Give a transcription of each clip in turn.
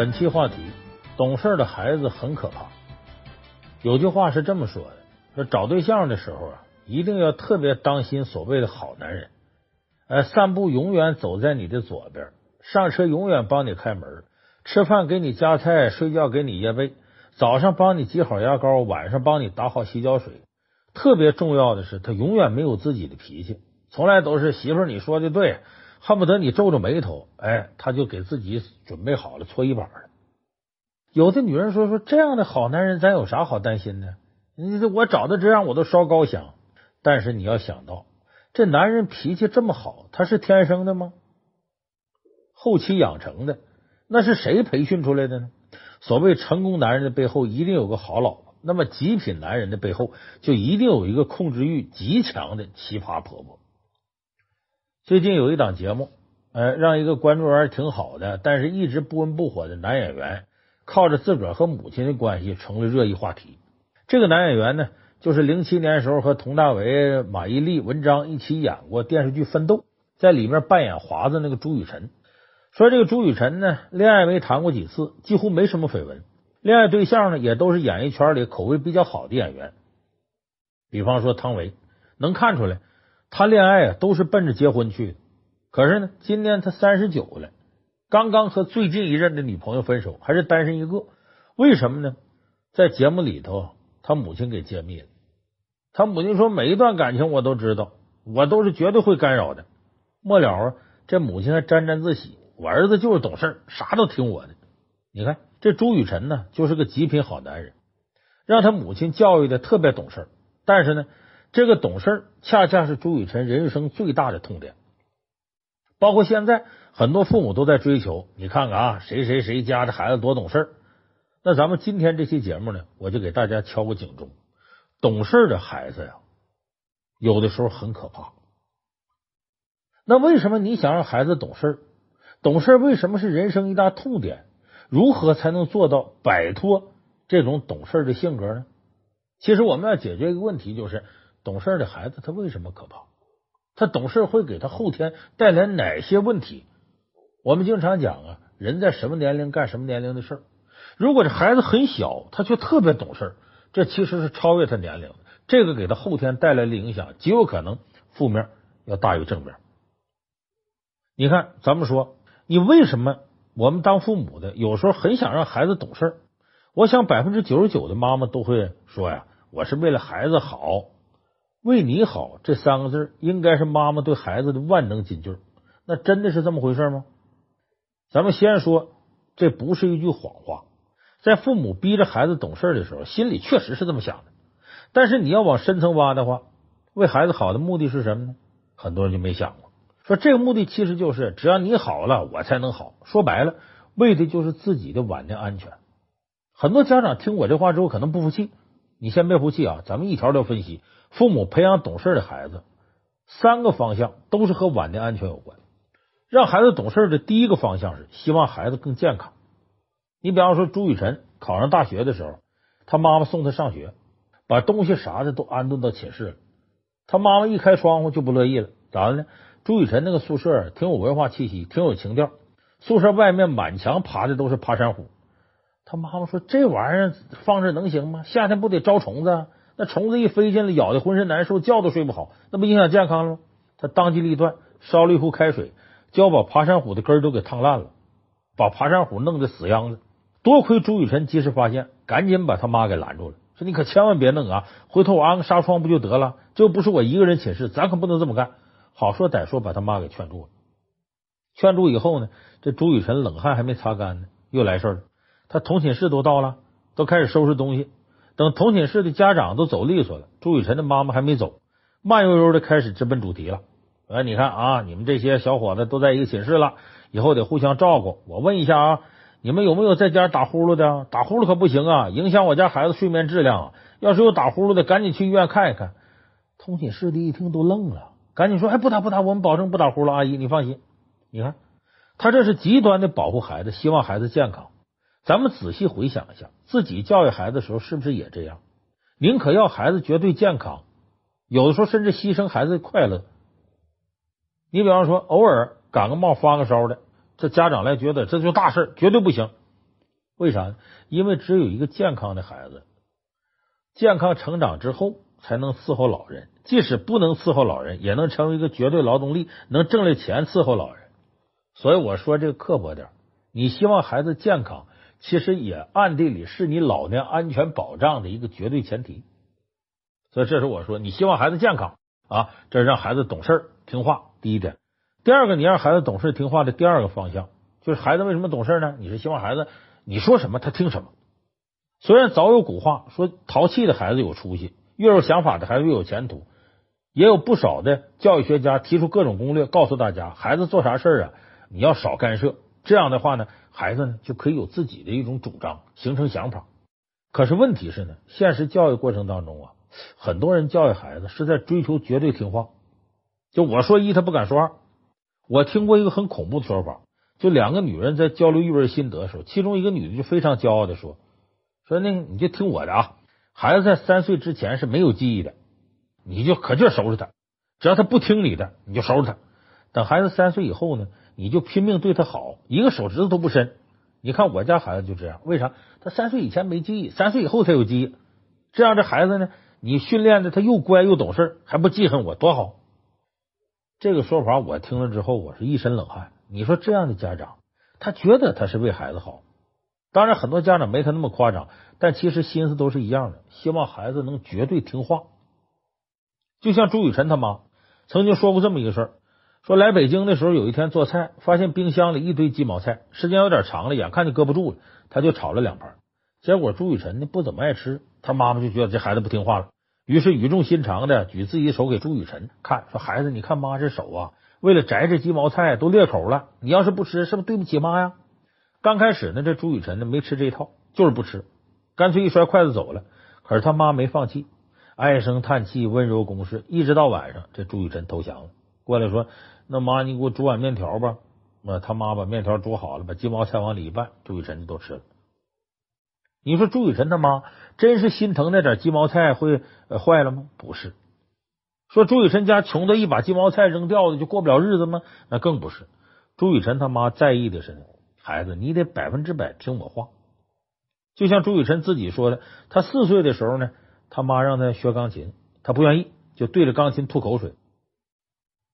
本期话题：懂事的孩子很可怕。有句话是这么说的：说找对象的时候啊，一定要特别当心所谓的好男人。呃，散步永远走在你的左边，上车永远帮你开门，吃饭给你夹菜，睡觉给你掖被，早上帮你挤好牙膏，晚上帮你打好洗脚水。特别重要的是，他永远没有自己的脾气，从来都是媳妇儿你说的对。恨不得你皱着眉头，哎，他就给自己准备好了搓衣板了。有的女人说说这样的好男人，咱有啥好担心的？你这我找的这样，我都烧高香。但是你要想到，这男人脾气这么好，他是天生的吗？后期养成的，那是谁培训出来的呢？所谓成功男人的背后一定有个好老婆，那么极品男人的背后就一定有一个控制欲极强的奇葩婆婆。最近有一档节目，呃，让一个关注度挺好的，但是一直不温不火的男演员，靠着自个儿和母亲的关系成了热议话题。这个男演员呢，就是零七年时候和佟大为、马伊琍、文章一起演过电视剧《奋斗》，在里面扮演华子那个朱雨辰。说这个朱雨辰呢，恋爱没谈过几次，几乎没什么绯闻，恋爱对象呢也都是演艺圈里口碑比较好的演员，比方说汤唯，能看出来。谈恋爱啊，都是奔着结婚去的。可是呢，今年他三十九了，刚刚和最近一任的女朋友分手，还是单身一个。为什么呢？在节目里头，他母亲给揭秘了。他母亲说：“每一段感情我都知道，我都是绝对会干扰的。”末了啊，这母亲还沾沾自喜：“我儿子就是懂事，啥都听我的。”你看，这朱雨辰呢，就是个极品好男人，让他母亲教育的特别懂事。但是呢，这个懂事恰恰是朱雨辰人生最大的痛点，包括现在很多父母都在追求。你看看啊，谁谁谁家的孩子多懂事。那咱们今天这期节目呢，我就给大家敲个警钟：懂事的孩子呀，有的时候很可怕。那为什么你想让孩子懂事？懂事为什么是人生一大痛点？如何才能做到摆脱这种懂事的性格呢？其实我们要解决一个问题，就是。懂事的孩子他为什么可怕？他懂事会给他后天带来哪些问题？我们经常讲啊，人在什么年龄干什么年龄的事儿。如果这孩子很小，他却特别懂事，这其实是超越他年龄的。这个给他后天带来的影响，极有可能负面要大于正面。你看，咱们说，你为什么我们当父母的有时候很想让孩子懂事？我想百分之九十九的妈妈都会说呀，我是为了孩子好。为你好这三个字，应该是妈妈对孩子的万能金句。那真的是这么回事吗？咱们先说，这不是一句谎话。在父母逼着孩子懂事的时候，心里确实是这么想的。但是你要往深层挖的话，为孩子好的目的是什么呢？很多人就没想过。说这个目的其实就是，只要你好了，我才能好。说白了，为的就是自己的晚年安全。很多家长听我这话之后，可能不服气。你先别服气啊，咱们一条条分析。父母培养懂事的孩子，三个方向都是和晚年安全有关。让孩子懂事的第一个方向是希望孩子更健康。你比方说朱雨辰考上大学的时候，他妈妈送他上学，把东西啥的都安顿到寝室了。他妈妈一开窗户就不乐意了，咋的呢？朱雨辰那个宿舍挺有文化气息，挺有情调。宿舍外面满墙爬的都是爬山虎。他妈妈说：“这玩意儿放这能行吗？夏天不得招虫子？”那虫子一飞进来，咬的浑身难受，觉都睡不好，那不影响健康了吗？他当机立断，烧了一壶开水，就要把爬山虎的根都给烫烂了，把爬山虎弄得死秧子。多亏朱雨辰及时发现，赶紧把他妈给拦住了，说：“你可千万别弄啊！回头我安个纱窗不就得了？这又不是我一个人寝室，咱可不能这么干。”好说歹说，把他妈给劝住了。劝住以后呢，这朱雨辰冷汗还没擦干呢，又来事儿了。他同寝室都到了，都开始收拾东西。等同寝室的家长都走利索了，朱雨辰的妈妈还没走，慢悠悠的开始直奔主题了。哎，你看啊，你们这些小伙子都在一个寝室了，以后得互相照顾。我问一下啊，你们有没有在家打呼噜的？打呼噜可不行啊，影响我家孩子睡眠质量。要是有打呼噜的，赶紧去医院看一看。同寝室的一听都愣了，赶紧说：“哎，不打不打，我们保证不打呼噜。阿姨，你放心。你看，他这是极端的保护孩子，希望孩子健康。”咱们仔细回想一下，自己教育孩子的时候是不是也这样？宁可要孩子绝对健康，有的时候甚至牺牲孩子的快乐。你比方说，偶尔感个冒发个烧的，这家长来觉得这就大事，绝对不行。为啥？因为只有一个健康的孩子，健康成长之后，才能伺候老人。即使不能伺候老人，也能成为一个绝对劳动力，能挣来钱伺候老人。所以我说这个刻薄点，你希望孩子健康，其实也暗地里是你老年安全保障的一个绝对前提。所以这是我说，你希望孩子健康啊，这是让孩子懂事听话。第一点，第二个，你让孩子懂事听话的第二个方向，就是孩子为什么懂事呢？你是希望孩子你说什么他听什么。虽然早有古话说，淘气的孩子有出息，越有想法的孩子越有前途。也有不少的教育学家提出各种攻略，告诉大家，孩子做啥事啊，你要少干涉。这样的话呢，孩子呢就可以有自己的一种主张，形成想法。可是问题是呢，现实教育过程当中啊，很多人教育孩子是在追求绝对听话。就我说一，他不敢说二。我听过一个很恐怖的说法，就两个女人在交流育儿心得的时候，其中一个女的就非常骄傲的说：“说那个你就听我的啊，孩子在三岁之前是没有记忆的。”你就可劲收拾他，只要他不听你的，你就收拾他。等孩子三岁以后呢，你就拼命对他好，一个手指头都不伸。你看我家孩子就这样，为啥？他三岁以前没记忆，三岁以后才有记忆。这样这孩子呢，你训练的他又乖又懂事，还不记恨我，多好。这个说法我听了之后，我是一身冷汗。你说这样的家长，他觉得他是为孩子好。当然，很多家长没他那么夸张，但其实心思都是一样的，希望孩子能绝对听话。就像朱雨辰他妈曾经说过这么一个事儿，说来北京的时候，有一天做菜，发现冰箱里一堆鸡毛菜，时间有点长了，眼看就搁不住了，他就炒了两盘。结果朱雨辰呢不怎么爱吃，他妈妈就觉得这孩子不听话了，于是语重心长的举自己手给朱雨辰看，说：“孩子，你看妈这手啊，为了摘这鸡毛菜都裂口了，你要是不吃，是不是对不起妈呀？”刚开始呢，这朱雨辰呢没吃这一套，就是不吃，干脆一摔筷子走了。可是他妈没放弃。唉声叹气，温柔攻势，一直到晚上，这朱雨辰投降了，过来说：“那妈，你给我煮碗面条吧。”那他妈把面条煮好了，把鸡毛菜往里一拌，朱雨辰就都吃了。你说朱雨辰他妈真是心疼那点鸡毛菜会坏了吗？不是。说朱雨辰家穷的一把鸡毛菜扔掉了就过不了日子吗？那更不是。朱雨辰他妈在意的是，孩子你得百分之百听我话。就像朱雨辰自己说的，他四岁的时候呢。他妈让他学钢琴，他不愿意，就对着钢琴吐口水，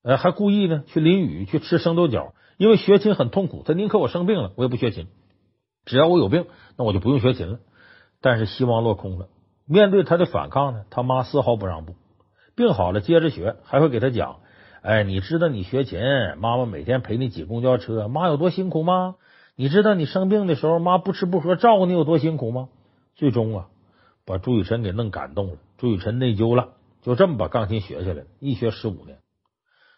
呃，还故意呢去淋雨，去吃生豆角，因为学琴很痛苦。他宁可我生病了，我也不学琴。只要我有病，那我就不用学琴了。但是希望落空了。面对他的反抗呢，他妈丝毫不让步。病好了接着学，还会给他讲：“哎，你知道你学琴，妈妈每天陪你挤公交车，妈有多辛苦吗？你知道你生病的时候，妈不吃不喝照顾你有多辛苦吗？”最终啊。把朱雨辰给弄感动了，朱雨辰内疚了，就这么把钢琴学下来，一学十五年。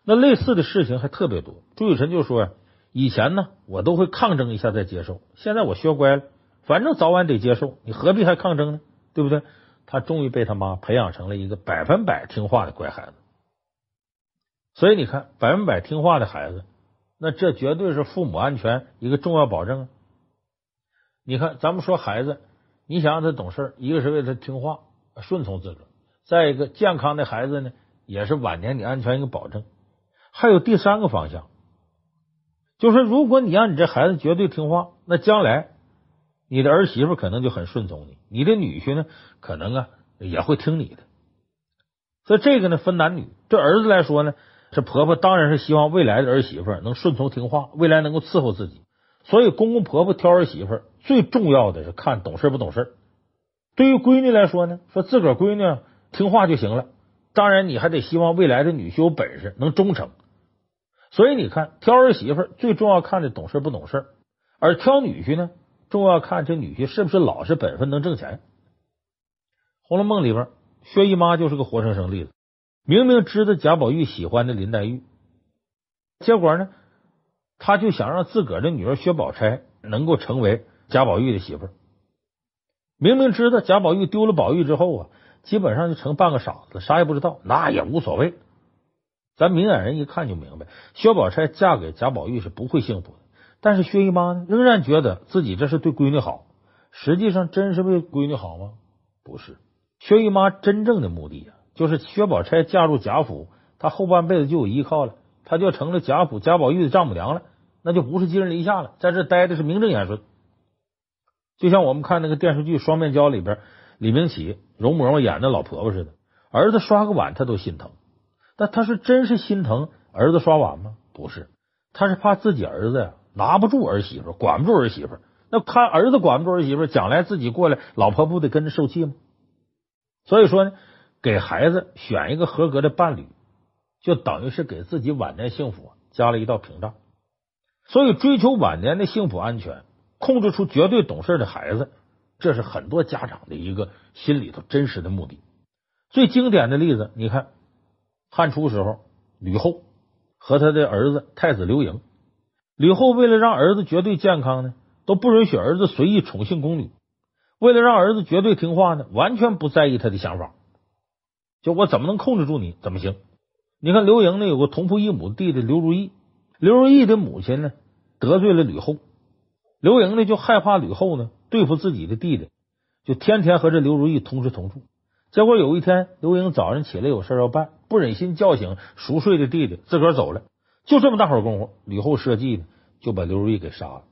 那类似的事情还特别多。朱雨辰就说呀：“以前呢，我都会抗争一下再接受，现在我学乖了，反正早晚得接受，你何必还抗争呢？对不对？”他终于被他妈培养成了一个百分百听话的乖孩子。所以你看，百分百听话的孩子，那这绝对是父母安全一个重要保证啊。你看，咱们说孩子。你想让他懂事，一个是为了听话、顺从自个；再一个，健康的孩子呢，也是晚年你安全一个保证。还有第三个方向，就是如果你让你这孩子绝对听话，那将来你的儿媳妇可能就很顺从你，你的女婿呢，可能啊也会听你的。所以这个呢分男女，对儿子来说呢，这婆婆当然是希望未来的儿媳妇能顺从听话，未来能够伺候自己。所以公公婆婆挑儿媳妇。最重要的是看懂事不懂事。对于闺女来说呢，说自个儿闺女听话就行了。当然，你还得希望未来的女婿有本事，能忠诚。所以你看，挑儿媳妇最重要看的懂事不懂事，而挑女婿呢，重要看这女婿是不是老实本分，能挣钱。《红楼梦》里边，薛姨妈就是个活生生例子。明明知道贾宝玉喜欢的林黛玉，结果呢，他就想让自个儿的女儿薛宝钗能够成为。贾宝玉的媳妇儿，明明知道贾宝玉丢了宝玉之后啊，基本上就成半个傻子，啥也不知道，那也无所谓。咱明眼人一看就明白，薛宝钗嫁给贾宝玉是不会幸福的。但是薛姨妈呢，仍然觉得自己这是对闺女好。实际上，真是为闺女好吗？不是。薛姨妈真正的目的啊，就是薛宝钗嫁入贾府，她后半辈子就有依靠了，她就成了贾府贾宝玉的丈母娘了，那就不是寄人篱下了，在这待的是名正言顺。就像我们看那个电视剧《双面胶》里边，李明启、容嬷嬷演的老婆婆似的，儿子刷个碗她都心疼，但他是真是心疼儿子刷碗吗？不是，他是怕自己儿子呀拿不住儿媳妇，管不住儿媳妇。那他儿子管不住儿媳妇，将来自己过来，老婆不得跟着受气吗？所以说呢，给孩子选一个合格的伴侣，就等于是给自己晚年幸福加了一道屏障。所以，追求晚年的幸福安全。控制出绝对懂事的孩子，这是很多家长的一个心里头真实的目的。最经典的例子，你看汉初时候，吕后和他的儿子太子刘盈，吕后为了让儿子绝对健康呢，都不允许儿子随意宠幸宫女；为了让儿子绝对听话呢，完全不在意他的想法。就我怎么能控制住你？怎么行？你看刘盈呢，有个同父异母的弟弟刘如意，刘如意的母亲呢，得罪了吕后。刘盈呢就害怕吕后呢对付自己的弟弟，就天天和这刘如意同吃同住。结果有一天，刘盈早上起来有事要办，不忍心叫醒熟睡的弟弟，自个儿走了。就这么大会儿功夫，吕后设计呢就把刘如意给杀了。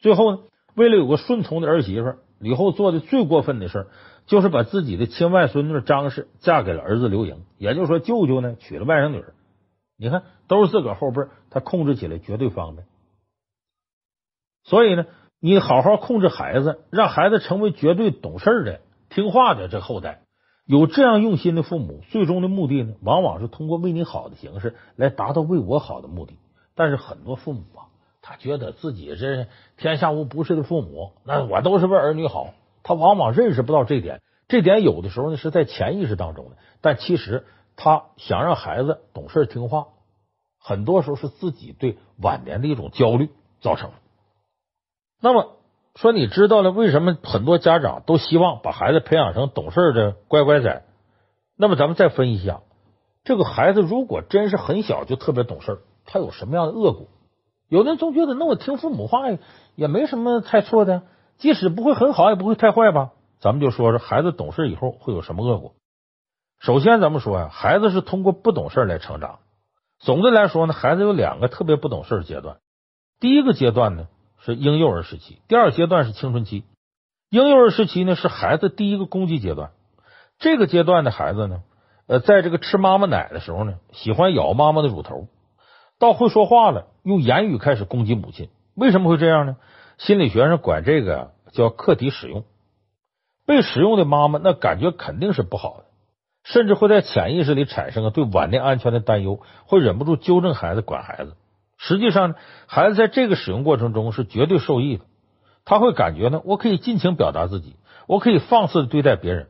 最后呢，为了有个顺从的儿媳妇，吕后做的最过分的事就是把自己的亲外孙女张氏嫁给了儿子刘盈，也就是说，舅舅呢娶了外甥女儿。你看，都是自个后辈，他控制起来绝对方便。所以呢，你好好控制孩子，让孩子成为绝对懂事的、听话的这后代。有这样用心的父母，最终的目的呢，往往是通过为你好的形式来达到为我好的目的。但是很多父母啊，他觉得自己是天下无不是的父母，那我都是为儿女好。他往往认识不到这点，这点有的时候呢是在潜意识当中的。但其实他想让孩子懂事听话，很多时候是自己对晚年的一种焦虑造成的。那么说，你知道了为什么很多家长都希望把孩子培养成懂事的乖乖仔？那么咱们再分析一下，这个孩子如果真是很小就特别懂事，他有什么样的恶果？有的人总觉得，那我听父母话也没什么太错的，即使不会很好，也不会太坏吧？咱们就说说孩子懂事以后会有什么恶果。首先，咱们说呀，孩子是通过不懂事来成长。总的来说呢，孩子有两个特别不懂事的阶段。第一个阶段呢。是婴幼儿时期，第二阶段是青春期。婴幼儿时期呢，是孩子第一个攻击阶段。这个阶段的孩子呢，呃，在这个吃妈妈奶的时候呢，喜欢咬妈妈的乳头，到会说话了，用言语开始攻击母亲。为什么会这样呢？心理学上管这个叫客体使用。被使用的妈妈，那感觉肯定是不好的，甚至会在潜意识里产生了对晚年安全的担忧，会忍不住纠正孩子、管孩子。实际上，孩子在这个使用过程中是绝对受益的。他会感觉呢，我可以尽情表达自己，我可以放肆的对待别人。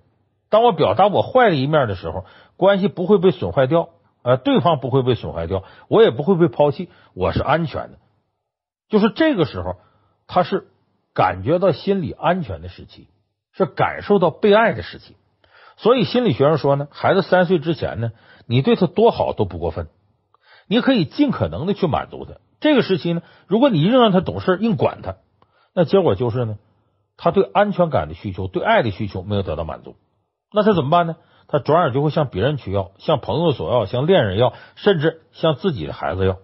当我表达我坏的一面的时候，关系不会被损坏掉，呃，对方不会被损坏掉，我也不会被抛弃，我是安全的。就是这个时候，他是感觉到心理安全的时期，是感受到被爱的时期。所以心理学上说呢，孩子三岁之前呢，你对他多好都不过分。你可以尽可能的去满足他。这个时期呢，如果你硬让他懂事，硬管他，那结果就是呢，他对安全感的需求、对爱的需求没有得到满足。那他怎么办呢？他转而就会向别人去要，向朋友索要，向恋人要，甚至向自己的孩子要。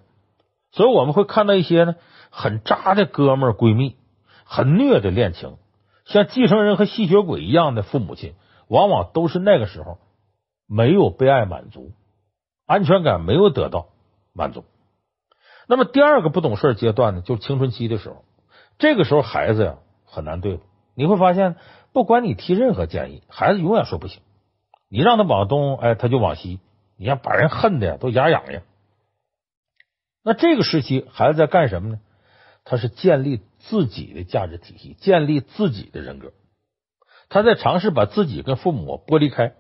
所以我们会看到一些呢，很渣的哥们儿闺蜜，很虐的恋情，像继承人和吸血鬼一样的父母亲，往往都是那个时候没有被爱满足，安全感没有得到。满足。那么第二个不懂事阶段呢，就是青春期的时候。这个时候孩子呀很难对付。你会发现，不管你提任何建议，孩子永远说不行。你让他往东，哎，他就往西。你要把人恨的呀都牙痒痒。那这个时期，孩子在干什么呢？他是建立自己的价值体系，建立自己的人格。他在尝试把自己跟父母剥离开，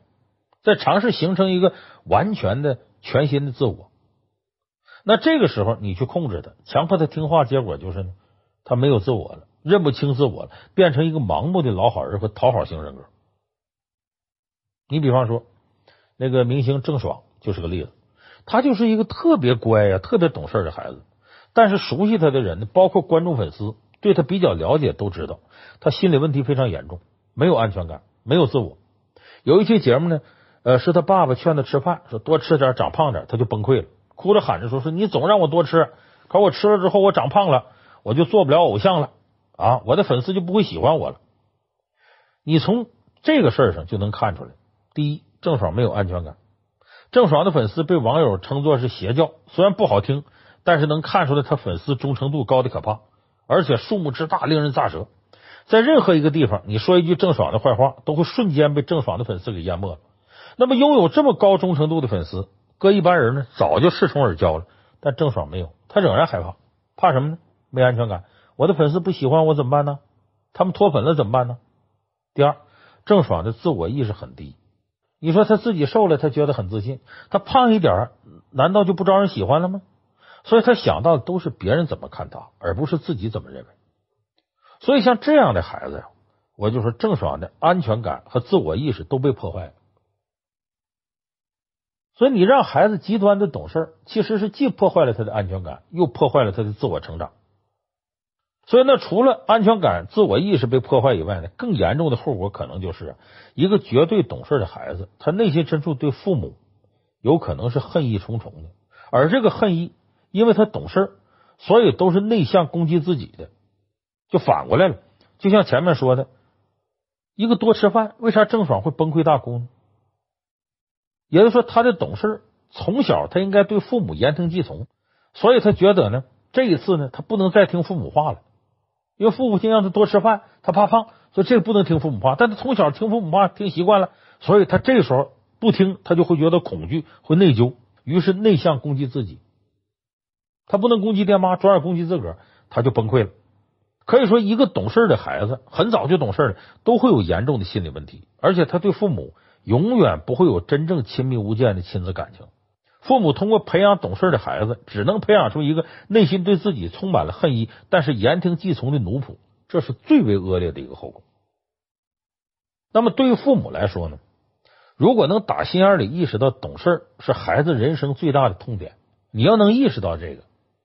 在尝试形成一个完全的、全新的自我。那这个时候，你去控制他，强迫他听话，结果就是呢，他没有自我了，认不清自我了，变成一个盲目的老好人和讨好型人格。你比方说，那个明星郑爽就是个例子，他就是一个特别乖呀、特别懂事的孩子。但是熟悉他的人呢，包括观众粉丝，对他比较了解，都知道他心理问题非常严重，没有安全感，没有自我。有一期节目呢，呃，是他爸爸劝他吃饭，说多吃点，长胖点，他就崩溃了。哭着喊着说：“说你总让我多吃，可我吃了之后我长胖了，我就做不了偶像了啊，我的粉丝就不会喜欢我了。你从这个事儿上就能看出来，第一，郑爽没有安全感。郑爽的粉丝被网友称作是邪教，虽然不好听，但是能看出来他粉丝忠诚度高的可怕，而且数目之大令人咋舌。在任何一个地方，你说一句郑爽的坏话，都会瞬间被郑爽的粉丝给淹没了。那么，拥有这么高忠诚度的粉丝，搁一般人呢，早就恃宠而骄了。但郑爽没有，他仍然害怕，怕什么呢？没安全感。我的粉丝不喜欢我怎么办呢？他们脱粉了怎么办呢？第二，郑爽的自我意识很低。你说他自己瘦了，他觉得很自信；他胖一点，难道就不招人喜欢了吗？所以他想到的都是别人怎么看他，而不是自己怎么认为。所以，像这样的孩子呀，我就说郑爽的安全感和自我意识都被破坏了。所以，你让孩子极端的懂事，其实是既破坏了他的安全感，又破坏了他的自我成长。所以，那除了安全感、自我意识被破坏以外呢，更严重的后果可能就是一个绝对懂事的孩子，他内心深处对父母有可能是恨意重重的，而这个恨意，因为他懂事，所以都是内向攻击自己的。就反过来了，就像前面说的，一个多吃饭，为啥郑爽会崩溃大哭呢？也就是说，他的懂事，从小他应该对父母言听计从，所以他觉得呢，这一次呢，他不能再听父母话了，因为父母亲让他多吃饭，他怕胖，所以这个不能听父母话。但他从小听父母话听习惯了，所以他这时候不听，他就会觉得恐惧，会内疚，于是内向攻击自己。他不能攻击爹妈，转而攻击自个儿，他就崩溃了。可以说，一个懂事的孩子很早就懂事了，都会有严重的心理问题，而且他对父母永远不会有真正亲密无间的亲子感情。父母通过培养懂事的孩子，只能培养出一个内心对自己充满了恨意，但是言听计从的奴仆，这是最为恶劣的一个后果。那么，对于父母来说呢？如果能打心眼里意识到懂事是孩子人生最大的痛点，你要能意识到这个，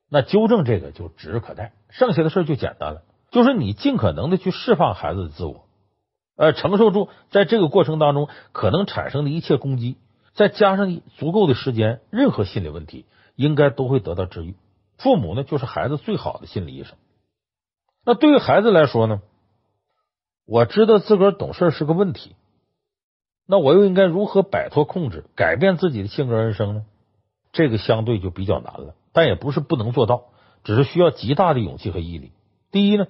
那纠正这个就指日可待，剩下的事就简单了。就是你尽可能的去释放孩子的自我，呃，承受住在这个过程当中可能产生的一切攻击，再加上足够的时间，任何心理问题应该都会得到治愈。父母呢，就是孩子最好的心理医生。那对于孩子来说呢，我知道自个儿懂事是个问题，那我又应该如何摆脱控制，改变自己的性格人生呢？这个相对就比较难了，但也不是不能做到，只是需要极大的勇气和毅力。第一呢。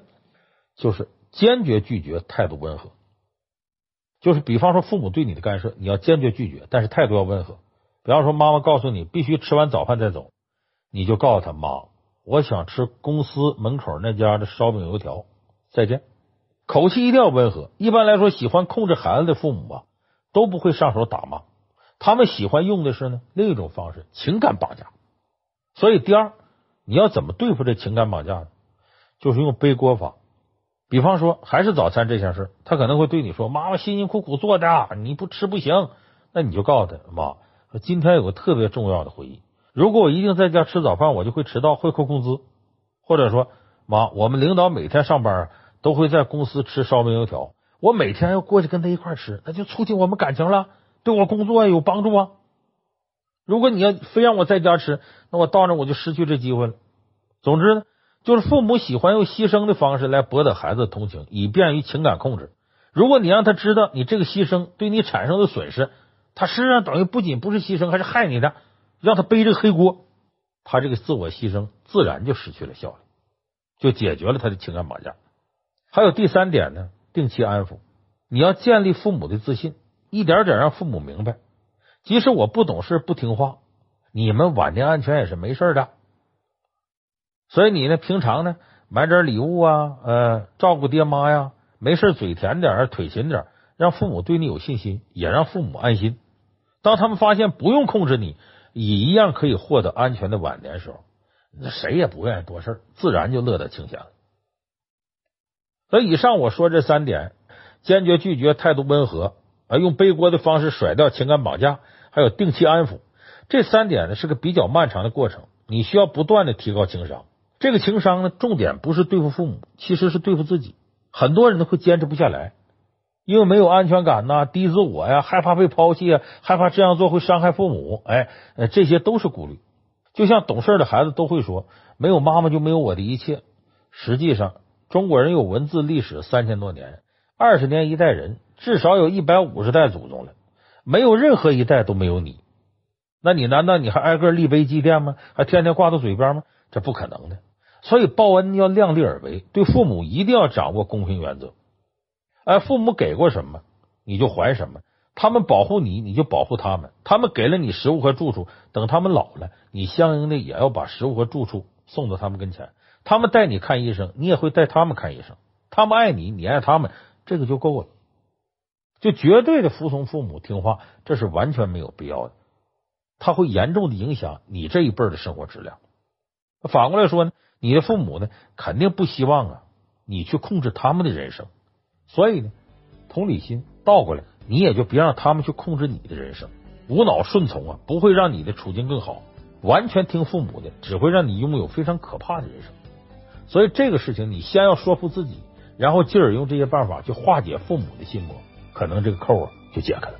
就是坚决拒绝，态度温和。就是比方说，父母对你的干涉，你要坚决拒绝，但是态度要温和。比方说，妈妈告诉你必须吃完早饭再走，你就告诉他妈，我想吃公司门口那家的烧饼油条，再见。口气一定要温和。一般来说，喜欢控制孩子的父母啊，都不会上手打骂，他们喜欢用的是呢另一种方式，情感绑架。所以，第二，你要怎么对付这情感绑架呢？就是用背锅法。比方说，还是早餐这件事，他可能会对你说：“妈妈辛辛苦苦做的，你不吃不行。”那你就告诉他：“妈，今天有个特别重要的会议，如果我一定在家吃早饭，我就会迟到，会扣工资。”或者说：“妈，我们领导每天上班都会在公司吃烧饼油条，我每天要过去跟他一块吃，那就促进我们感情了，对我工作有帮助啊。如果你要非让我在家吃，那我到那我就失去这机会了。总之呢。”就是父母喜欢用牺牲的方式来博得孩子的同情，以便于情感控制。如果你让他知道你这个牺牲对你产生的损失，他实际上等于不仅不是牺牲，还是害你的，让他背这个黑锅，他这个自我牺牲自然就失去了效力，就解决了他的情感绑架。还有第三点呢，定期安抚，你要建立父母的自信，一点点让父母明白，即使我不懂事不听话，你们晚年安全也是没事的。所以你呢，平常呢，买点礼物啊，呃，照顾爹妈呀，没事嘴甜点，腿勤点，让父母对你有信心，也让父母安心。当他们发现不用控制你，也一样可以获得安全的晚年时候，那谁也不愿意多事，自然就乐得清闲了。所以以上我说这三点：坚决拒绝，态度温和，啊，用背锅的方式甩掉情感绑架，还有定期安抚。这三点呢，是个比较漫长的过程，你需要不断的提高情商。这个情商呢，重点不是对付父母，其实是对付自己。很多人都会坚持不下来，因为没有安全感呐，低自我呀，害怕被抛弃啊，害怕这样做会伤害父母。哎，这些都是顾虑。就像懂事的孩子都会说：“没有妈妈就没有我的一切。”实际上，中国人有文字历史三千多年，二十年一代人，至少有一百五十代祖宗了，没有任何一代都没有你。那你难道你还挨个立碑祭奠吗？还天天挂到嘴边吗？这不可能的。所以报恩要量力而为，对父母一定要掌握公平原则。哎，父母给过什么，你就还什么。他们保护你，你就保护他们。他们给了你食物和住处，等他们老了，你相应的也要把食物和住处送到他们跟前。他们带你看医生，你也会带他们看医生。他们爱你，你爱他们，这个就够了。就绝对的服从父母、听话，这是完全没有必要的。他会严重的影响你这一辈的生活质量。反过来说呢，你的父母呢，肯定不希望啊你去控制他们的人生。所以呢，同理心倒过来。你也就别让他们去控制你的人生，无脑顺从啊，不会让你的处境更好。完全听父母的，只会让你拥有非常可怕的人生。所以这个事情，你先要说服自己，然后进而用这些办法去化解父母的心魔，可能这个扣啊就解开了。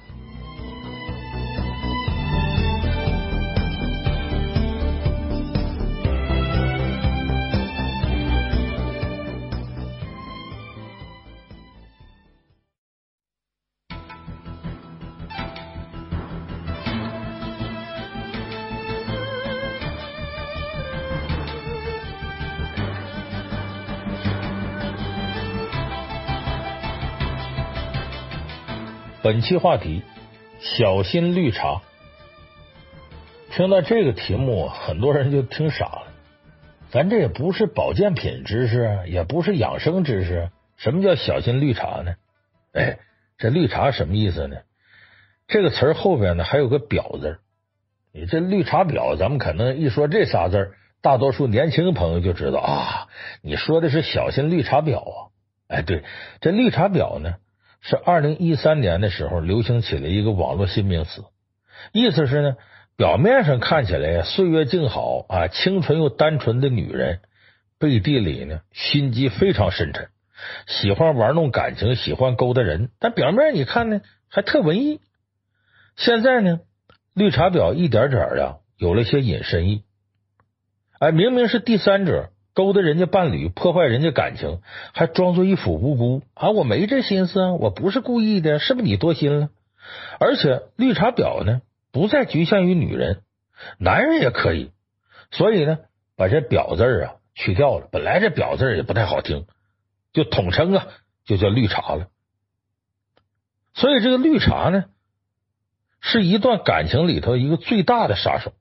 本期话题：小心绿茶。听到这个题目，很多人就听傻了。咱这也不是保健品知识，也不是养生知识。什么叫小心绿茶呢？哎，这绿茶什么意思呢？这个词儿后边呢还有个“表”字。你这绿茶婊，咱们可能一说这仨字，大多数年轻朋友就知道啊，你说的是小心绿茶婊啊。哎，对，这绿茶婊呢？是二零一三年的时候流行起来一个网络新名词，意思是呢，表面上看起来岁月静好啊，清纯又单纯的女人，背地里呢心机非常深沉，喜欢玩弄感情，喜欢勾搭人，但表面你看呢还特文艺。现在呢，绿茶婊一点点啊有了些隐身意，哎，明明是第三者。勾搭人家伴侣，破坏人家感情，还装作一副无辜啊！我没这心思啊，我不是故意的，是不是你多心了？而且绿茶婊呢，不再局限于女人，男人也可以。所以呢，把这婊字啊去掉了。本来这婊字也不太好听，就统称啊，就叫绿茶了。所以这个绿茶呢，是一段感情里头一个最大的杀手。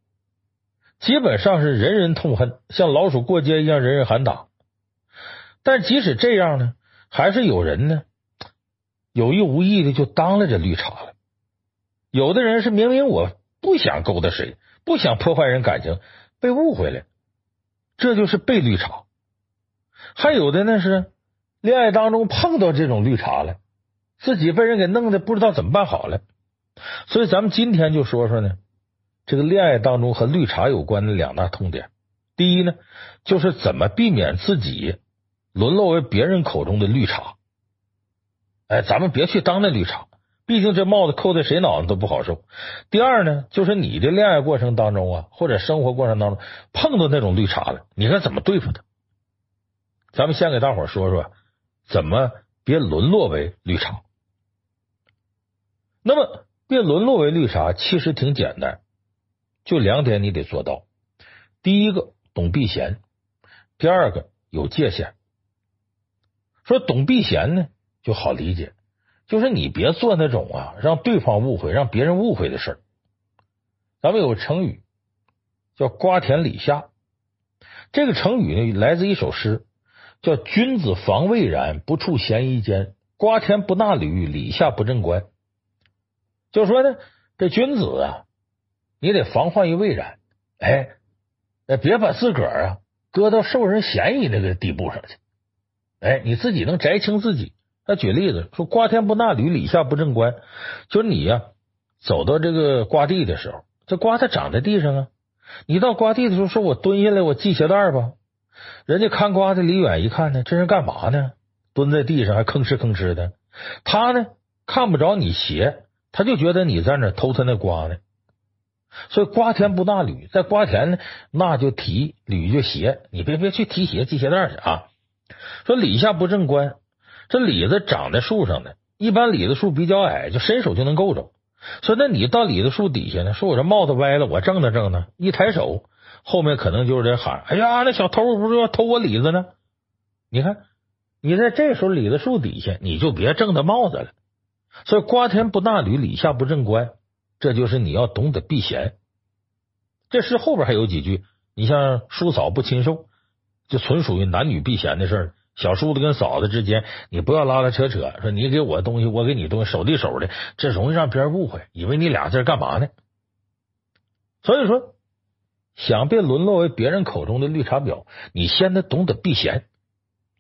基本上是人人痛恨，像老鼠过街一样，人人喊打。但即使这样呢，还是有人呢有意无意的就当了这绿茶了。有的人是明明我不想勾搭谁，不想破坏人感情，被误会了，这就是被绿茶。还有的呢是恋爱当中碰到这种绿茶了，自己被人给弄的不知道怎么办好了。所以咱们今天就说说呢。这个恋爱当中和绿茶有关的两大痛点，第一呢，就是怎么避免自己沦落为别人口中的绿茶。哎，咱们别去当那绿茶，毕竟这帽子扣在谁脑袋都不好受。第二呢，就是你的恋爱过程当中啊，或者生活过程当中碰到那种绿茶了，你该怎么对付他？咱们先给大伙说说，怎么别沦落为绿茶。那么，别沦落为绿茶，其实挺简单。就两点你得做到，第一个懂避嫌，第二个有界限。说懂避嫌呢，就好理解，就是你别做那种啊让对方误会、让别人误会的事儿。咱们有个成语叫“瓜田李下”，这个成语呢来自一首诗，叫“君子防未然，不处嫌疑间；瓜田不纳履，李下不正官。”就说呢，这君子啊。你得防患于未然，哎，别把自个儿啊搁到受人嫌疑那个地步上去。哎，你自己能摘清自己。那举例子说，瓜田不纳履，李下不正官。就你呀，走到这个瓜地的时候，这瓜它长在地上啊。你到瓜地的时候，说我蹲下来，我系鞋带吧。人家看瓜的离远一看呢，这人干嘛呢？蹲在地上还吭哧吭哧的。他呢看不着你鞋，他就觉得你在那偷他那瓜呢。所以瓜田不纳履，在瓜田呢，那就提履就鞋，你别别去提鞋系鞋带去啊。说李下不正官，这李子长在树上呢，一般李子树比较矮，就伸手就能够着。说那你到李子树底下呢？说我这帽子歪了，我正呢正呢，一抬手，后面可能就是在喊：“哎呀，那小偷不是要偷我李子呢？”你看，你在这时候李子树底下，你就别正着帽子了。所以瓜田不纳履，李下不正官，这就是你要懂得避嫌。这诗后边还有几句，你像叔嫂不亲受，就纯属于男女避嫌的事儿。小叔子跟嫂子之间，你不要拉拉扯扯，说你给我东西，我给你东西，手递手的，这容易让别人误会，以为你俩在干嘛呢？所以说，想别沦落为别人口中的绿茶婊，你先得懂得避嫌，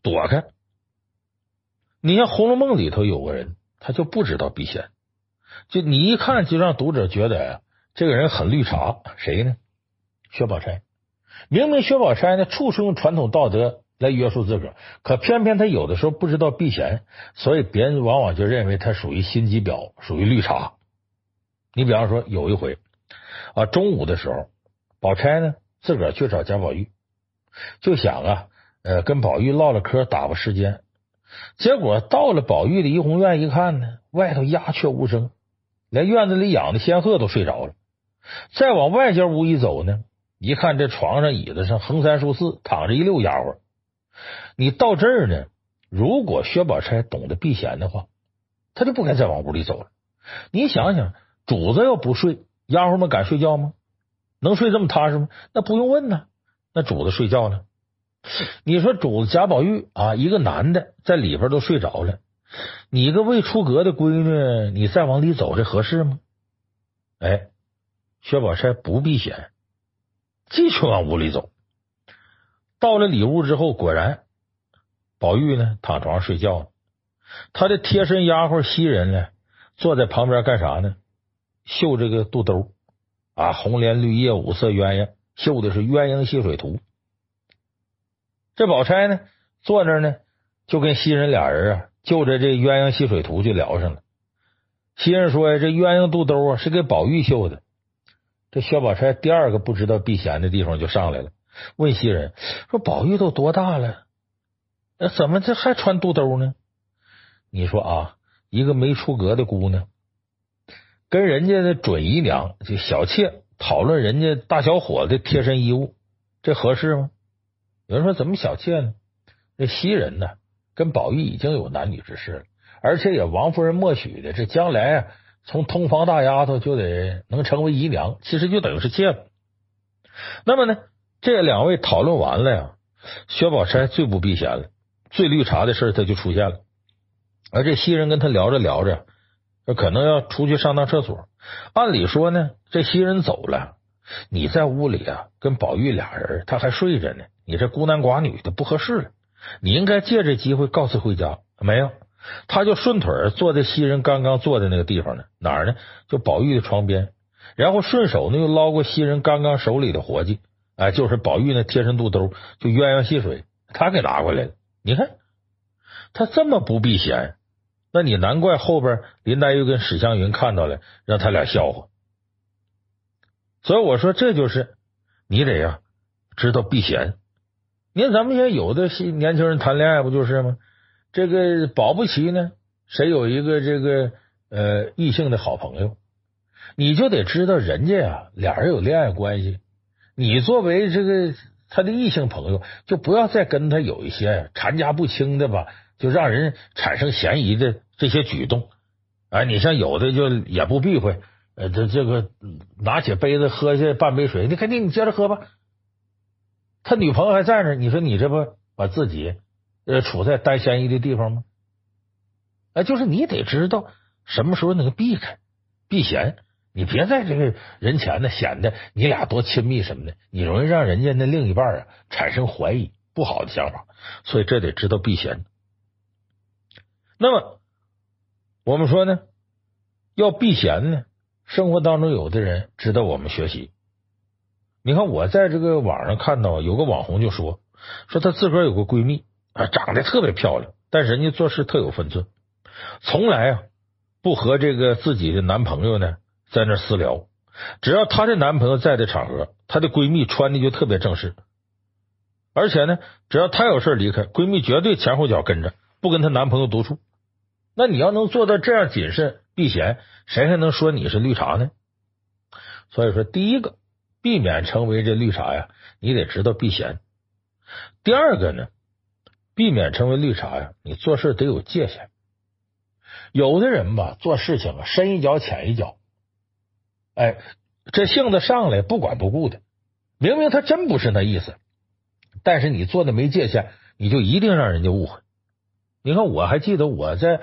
躲开。你像《红楼梦》里头有个人，他就不知道避嫌，就你一看就让读者觉得呀，这个人很绿茶，谁呢？薛宝钗。明明薛宝钗呢，处处用传统道德。来约束自个儿，可偏偏他有的时候不知道避嫌，所以别人往往就认为他属于心机婊，属于绿茶。你比方说有一回啊，中午的时候，宝钗呢自个儿去找贾宝玉，就想啊，呃，跟宝玉唠唠嗑，打发时间。结果到了宝玉的怡红院一看呢，外头鸦雀无声，连院子里养的仙鹤都睡着了。再往外间屋一走呢，一看这床上椅子上横三竖四躺着一溜丫鬟。你到这儿呢？如果薛宝钗懂得避嫌的话，他就不该再往屋里走了。你想想，主子要不睡，丫鬟们敢睡觉吗？能睡这么踏实吗？那不用问呢。那主子睡觉呢？你说主子贾宝玉啊，一个男的在里边都睡着了，你一个未出阁的闺女，你再往里走，这合适吗？哎，薛宝钗不避嫌，继续往屋里走。到了里屋之后，果然宝玉呢躺床上睡觉呢。他的贴身丫鬟袭人呢坐在旁边干啥呢？绣这个肚兜啊，红莲绿叶五色鸳鸯，绣的是鸳鸯戏水图。这宝钗呢坐那儿呢，就跟袭人俩人啊就着这鸳鸯戏水图就聊上了。袭人说呀：“这鸳鸯肚兜啊是给宝玉绣的。”这薛宝钗第二个不知道避嫌的地方就上来了。问袭人说：“宝玉都多大了？那怎么这还穿肚兜呢？”你说啊，一个没出阁的姑娘，跟人家的准姨娘就小妾讨论人家大小伙子的贴身衣物，这合适吗？有人说怎么小妾呢？这袭人呢，跟宝玉已经有男女之事了，而且也王夫人默许的，这将来啊，从通房大丫头就得能成为姨娘，其实就等于是妾了。那么呢？这两位讨论完了呀，薛宝钗最不避嫌了，最绿茶的事他就出现了。而这袭人跟他聊着聊着，可能要出去上趟厕所。按理说呢，这袭人走了，你在屋里啊，跟宝玉俩人他还睡着呢，你这孤男寡女的不合适了。你应该借这机会告辞回家。没有，他就顺腿坐在袭人刚刚坐的那个地方呢，哪儿呢？就宝玉的床边，然后顺手呢又捞过袭人刚刚手里的活计。哎，就是宝玉那贴身肚兜，就鸳鸯戏水，他给拿过来了。你看他这么不避嫌，那你难怪后边林黛玉跟史湘云看到了，让他俩笑话。所以我说，这就是你得呀，知道避嫌。你看咱们现在有的年轻人谈恋爱不就是吗？这个保不齐呢，谁有一个这个呃异性的好朋友，你就得知道人家呀，俩人有恋爱关系。你作为这个他的异性朋友，就不要再跟他有一些缠家不清的吧，就让人产生嫌疑的这些举动。哎，你像有的就也不避讳，呃，这这个拿起杯子喝下半杯水，你肯定你接着喝吧。他女朋友还在那，你说你这不把自己呃处在担嫌疑的地方吗？哎，就是你得知道什么时候能避开避嫌。你别在这个人前呢显得你俩多亲密什么的，你容易让人家那另一半啊产生怀疑不好的想法，所以这得知道避嫌。那么我们说呢，要避嫌呢，生活当中有的人值得我们学习。你看我在这个网上看到有个网红就说，说她自个儿有个闺蜜啊，长得特别漂亮，但人家做事特有分寸，从来啊不和这个自己的男朋友呢。在那私聊，只要她的男朋友在的场合，她的闺蜜穿的就特别正式。而且呢，只要她有事离开，闺蜜绝对前后脚跟着，不跟她男朋友独处。那你要能做到这样谨慎避嫌，谁还能说你是绿茶呢？所以说，第一个避免成为这绿茶呀，你得知道避嫌。第二个呢，避免成为绿茶呀，你做事得有界限。有的人吧，做事情啊，深一脚浅一脚，哎，这性子上来不管不顾的，明明他真不是那意思，但是你做的没界限，你就一定让人家误会。你看，我还记得我在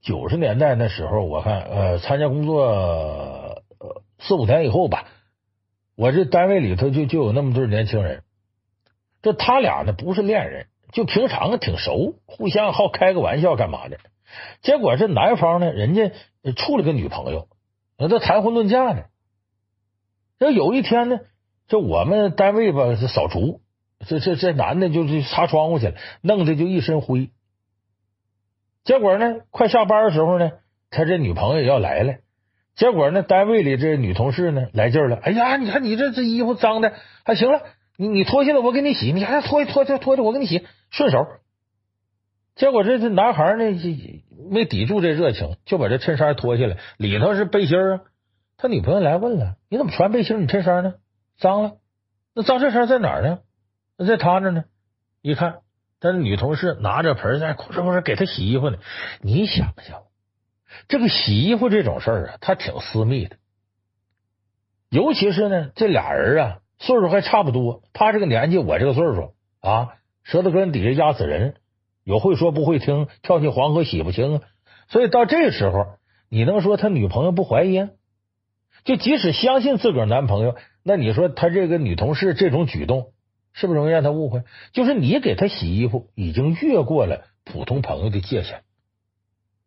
九十年代那时候，我看呃参加工作四五年以后吧，我这单位里头就就有那么对年轻人，这他俩呢不是恋人，就平常挺熟，互相好开个玩笑干嘛的。结果这男方呢，人家处了个女朋友，那都谈婚论嫁呢。那有一天呢，这我们单位吧，扫除，这这这男的就去擦窗户去了，弄得就一身灰。结果呢，快下班的时候呢，他这女朋友要来了。结果呢，单位里这女同事呢来劲儿了，哎呀，你看你这这衣服脏的，还行了，你你脱下来我给你洗，你还脱脱脱脱的我给你洗，顺手。结果这这男孩呢，没抵住这热情，就把这衬衫脱下来，里头是背心啊。他女朋友来问了：“你怎么穿背心？你衬衫呢？脏了？那脏衬衫在哪儿呢？那在他那呢？”一看，他女同事拿着盆在哭哧哭哧给他洗衣服呢。你想想，这个洗衣服这种事儿啊，他挺私密的。尤其是呢，这俩人啊，岁数还差不多，他这个年纪，我这个岁数啊，舌头根底下压死人。有会说不会听，跳进黄河洗不清，所以到这时候，你能说他女朋友不怀疑？就即使相信自个儿男朋友，那你说他这个女同事这种举动，是不是容易让他误会？就是你给他洗衣服，已经越过了普通朋友的界限。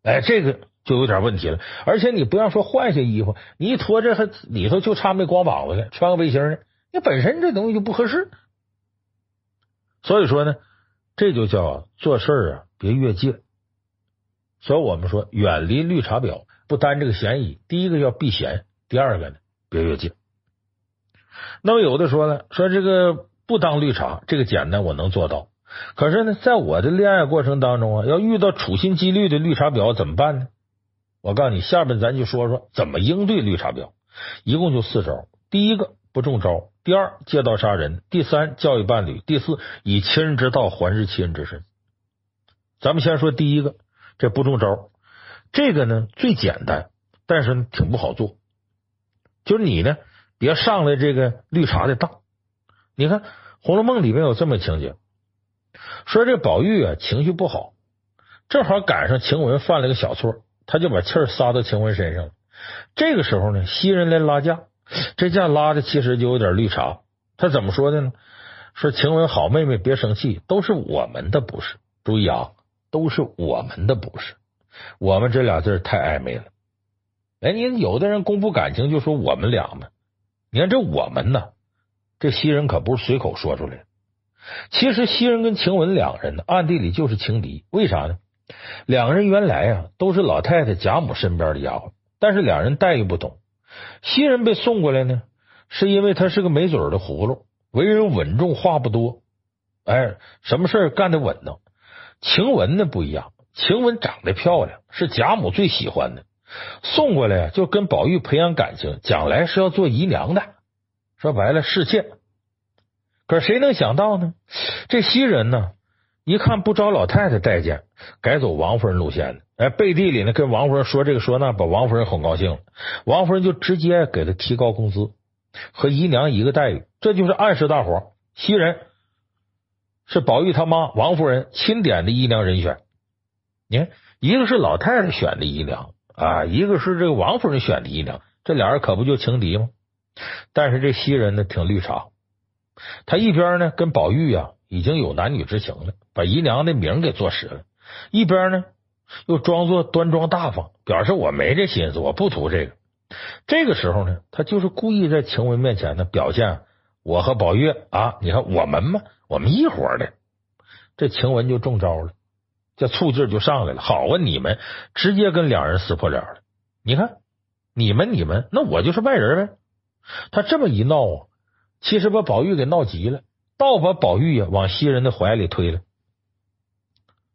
哎，这个就有点问题了。而且你不要说换下衣服，你一脱这还里头就差没光膀子了，穿个背心呢，你本身这东西就不合适。所以说呢。这就叫做事啊，别越界。所以我们说，远离绿茶婊，不担这个嫌疑。第一个要避嫌，第二个呢，别越界。那么有的说了，说这个不当绿茶，这个简单，我能做到。可是呢，在我的恋爱过程当中啊，要遇到处心积虑的绿茶婊怎么办呢？我告诉你，下边咱就说说怎么应对绿茶婊。一共就四招。第一个。不中招。第二，借刀杀人；第三，教育伴侣；第四，以其人之道还治其人之身。咱们先说第一个，这不中招。这个呢最简单，但是挺不好做。就是你呢，别上来这个绿茶的当。你看《红楼梦》里面有这么情节，说这宝玉啊情绪不好，正好赶上晴雯犯了个小错，他就把气儿撒到晴雯身上了。这个时候呢，袭人来拉架。这架拉的其实就有点绿茶，他怎么说的呢？说晴雯好妹妹别生气，都是我们的不是。注意啊，都是我们的不是。我们这俩字太暧昧了。哎，你有的人公布感情就说我们俩嘛，你看这我们呢，这袭人可不是随口说出来的。其实袭人跟晴雯两人呢，暗地里就是情敌。为啥呢？两个人原来啊都是老太太贾母身边的丫鬟，但是两人待遇不同。袭人被送过来呢，是因为他是个没嘴的葫芦，为人稳重，话不多。哎，什么事儿干得稳当。晴雯呢不一样，晴雯长得漂亮，是贾母最喜欢的，送过来就跟宝玉培养感情，将来是要做姨娘的。说白了，侍妾。可谁能想到呢？这袭人呢，一看不招老太太待见，改走王夫人路线了。哎，背地里呢跟王夫人说这个说那，把王夫人哄高兴了。王夫人就直接给他提高工资，和姨娘一个待遇。这就是暗示大伙，袭人是宝玉他妈王夫人钦点的姨娘人选。你看，一个是老太太选的姨娘啊，一个是这个王夫人选的姨娘，这俩人可不就情敌吗？但是这袭人呢挺绿茶，他一边呢跟宝玉、啊、已经有男女之情了，把姨娘的名给坐实了，一边呢。又装作端庄大方，表示我没这心思，我不图这个。这个时候呢，他就是故意在晴雯面前呢表现我和宝玉啊，你看我们嘛，我们一伙的。这晴雯就中招了，这醋劲就上来了。好啊，你们直接跟两人撕破脸了。你看你们你们，那我就是外人呗。他这么一闹啊，其实把宝玉给闹急了。倒把宝玉呀往袭人的怀里推了。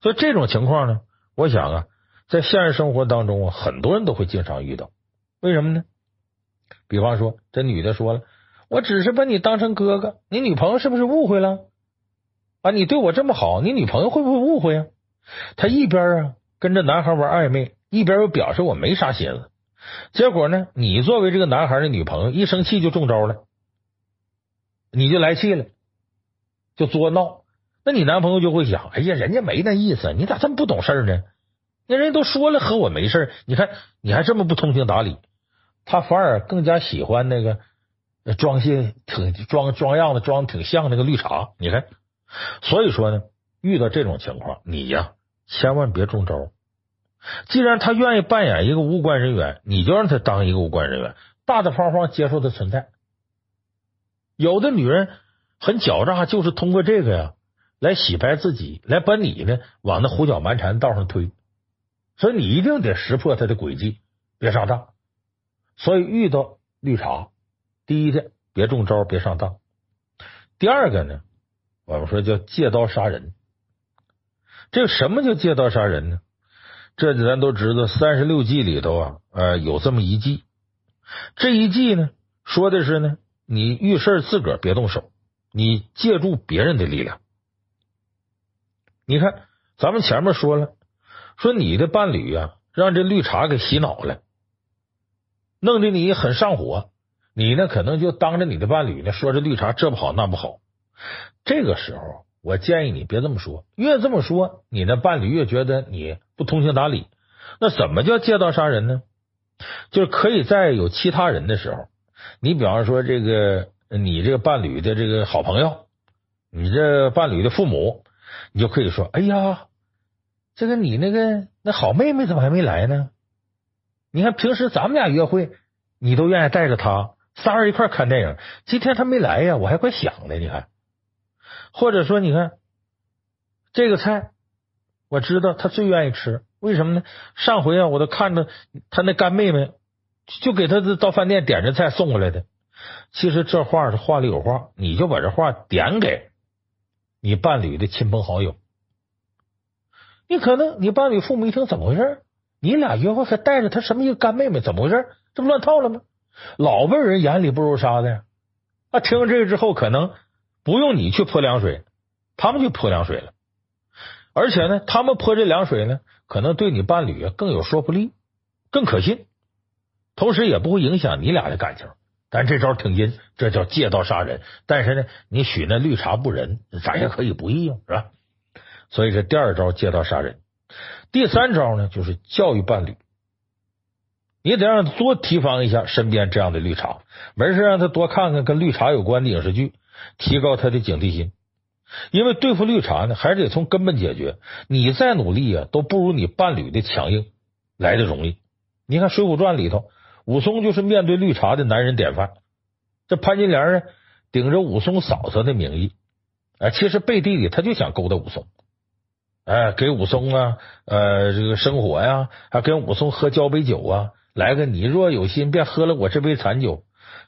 所以这种情况呢，我想啊，在现实生活当中啊，很多人都会经常遇到。为什么呢？比方说，这女的说了：“我只是把你当成哥哥，你女朋友是不是误会了？啊，你对我这么好，你女朋友会不会误会啊？”她一边啊跟着男孩玩暧昧，一边又表示我没啥心思。结果呢，你作为这个男孩的女朋友，一生气就中招了，你就来气了，就作闹。那你男朋友就会想：哎呀，人家没那意思，你咋这么不懂事呢？那人都说了和我没事，你看你还这么不通情达理。他反而更加喜欢那个装些挺装装样子装挺像那个绿茶，你看，所以说呢，遇到这种情况，你呀千万别中招。既然他愿意扮演一个无关人员，你就让他当一个无关人员，大大方方接受他存在。有的女人很狡诈，就是通过这个呀来洗白自己，来把你呢往那胡搅蛮缠道上推。所以你一定得识破他的诡计，别上当。所以遇到绿茶，第一个别中招，别上当。第二个呢，我们说叫借刀杀人。这什么叫借刀杀人呢？这咱都知道，三十六计里头啊，呃，有这么一计。这一计呢，说的是呢，你遇事自个儿别动手，你借助别人的力量。你看，咱们前面说了，说你的伴侣啊，让这绿茶给洗脑了。弄得你很上火，你呢可能就当着你的伴侣呢说这绿茶这不好那不好。这个时候，我建议你别这么说，越这么说，你的伴侣越觉得你不通情达理。那怎么叫借刀杀人呢？就是可以在有其他人的时候，你比方说这个你这个伴侣的这个好朋友，你这伴侣的父母，你就可以说：“哎呀，这个你那个那好妹妹怎么还没来呢？”你看，平时咱们俩约会，你都愿意带着她仨人一块看电影。今天她没来呀，我还怪想的。你看，或者说，你看这个菜，我知道他最愿意吃，为什么呢？上回啊，我都看着他那干妹妹就给他到饭店点着菜送过来的。其实这话是话里有话，你就把这话点给你伴侣的亲朋好友。你可能你伴侣父母一听，怎么回事？你俩约会还带着他什么一个干妹妹？怎么回事？这不乱套了吗？老辈人眼里不如沙子呀！啊，听了这个之后，可能不用你去泼凉水，他们就泼凉水了。而且呢，他们泼这凉水呢，可能对你伴侣更有说服力，更可信，同时也不会影响你俩的感情。但这招挺阴，这叫借刀杀人。但是呢，你许那绿茶不仁，咱也可以不义啊，是吧？所以这第二招借刀杀人。第三招呢，就是教育伴侣，你得让他多提防一下身边这样的绿茶，没事让他多看看跟绿茶有关的影视剧，提高他的警惕心。因为对付绿茶呢，还是得从根本解决。你再努力啊，都不如你伴侣的强硬来的容易。你看《水浒传》里头，武松就是面对绿茶的男人典范。这潘金莲呢，顶着武松嫂子的名义，啊，其实背地里他就想勾搭武松。哎，给武松啊，呃，这个生活呀，还跟武松喝交杯酒啊，来个你若有心，便喝了我这杯残酒。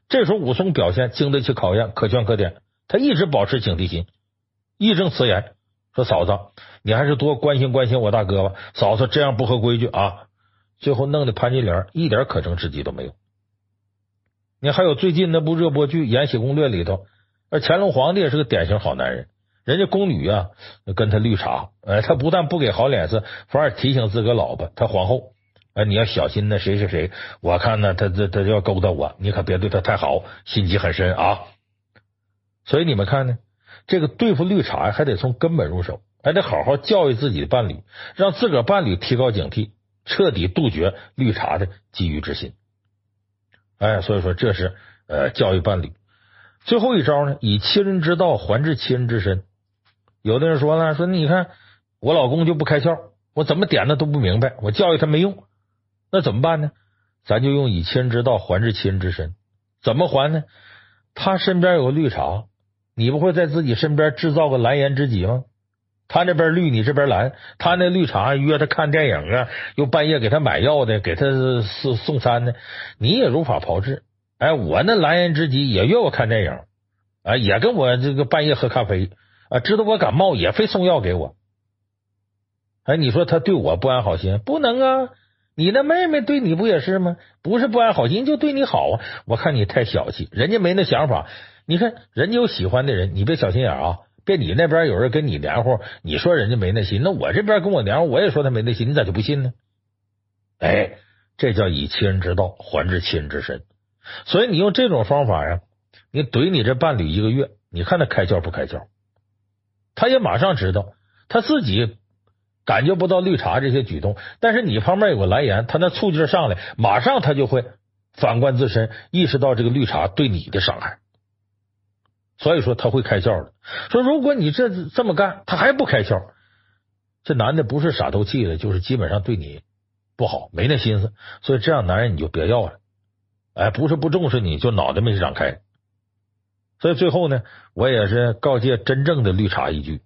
这时候武松表现经得起考验，可圈可点。他一直保持警惕心，义正辞严说：“嫂子，你还是多关心关心我大哥吧。嫂子这样不合规矩啊。”最后弄得潘金莲一点可乘之机都没有。你还有最近那部热播剧《延禧攻略》里头，而乾隆皇帝也是个典型好男人。人家宫女啊，跟他绿茶，呃，他不但不给好脸色，反而提醒自个老婆，他皇后，呃，你要小心那谁谁谁，我看呢，他这他要勾搭我，你可别对他太好，心机很深啊。所以你们看呢，这个对付绿茶还得从根本入手，还得好好教育自己的伴侣，让自个伴侣提高警惕，彻底杜绝绿茶的觊觎之心。哎，所以说这是呃教育伴侣最后一招呢，以其人之道还治其人之身。有的人说了，说你看我老公就不开窍，我怎么点他都不明白，我教育他没用，那怎么办呢？咱就用以其人之道还治其人之身，怎么还呢？他身边有个绿茶，你不会在自己身边制造个蓝颜知己吗？他那边绿，你这边蓝，他那绿茶约他看电影啊，又半夜给他买药的，给他送送餐的，你也如法炮制。哎，我那蓝颜知己也约我看电影。啊，也跟我这个半夜喝咖啡啊，知道我感冒也非送药给我。哎，你说他对我不安好心？不能啊！你那妹妹对你不也是吗？不是不安好心，就对你好啊！我看你太小气，人家没那想法。你看人家有喜欢的人，你别小心眼啊！别你那边有人跟你黏糊，你说人家没那心，那我这边跟我黏糊，我也说他没那心，你咋就不信呢？哎，这叫以其人之道还治其人之身。所以你用这种方法呀，你怼你这伴侣一个月，你看他开窍不开窍？他也马上知道他自己。感觉不到绿茶这些举动，但是你旁边有个蓝颜，他那醋劲上来，马上他就会反观自身，意识到这个绿茶对你的伤害，所以说他会开窍的。说如果你这这么干，他还不开窍，这男的不是傻透气的，就是基本上对你不好，没那心思。所以这样男人你就别要了，哎，不是不重视你，就脑袋没长开。所以最后呢，我也是告诫真正的绿茶一句。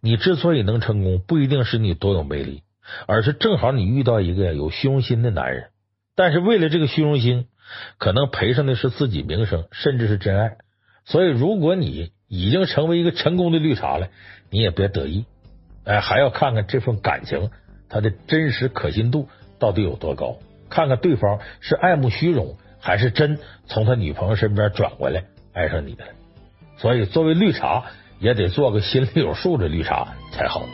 你之所以能成功，不一定是你多有魅力，而是正好你遇到一个有虚荣心的男人。但是为了这个虚荣心，可能赔上的是自己名声，甚至是真爱。所以，如果你已经成为一个成功的绿茶了，你也别得意，哎，还要看看这份感情它的真实可信度到底有多高，看看对方是爱慕虚荣，还是真从他女朋友身边转过来爱上你的。所以，作为绿茶。也得做个心里有数的绿茶才好。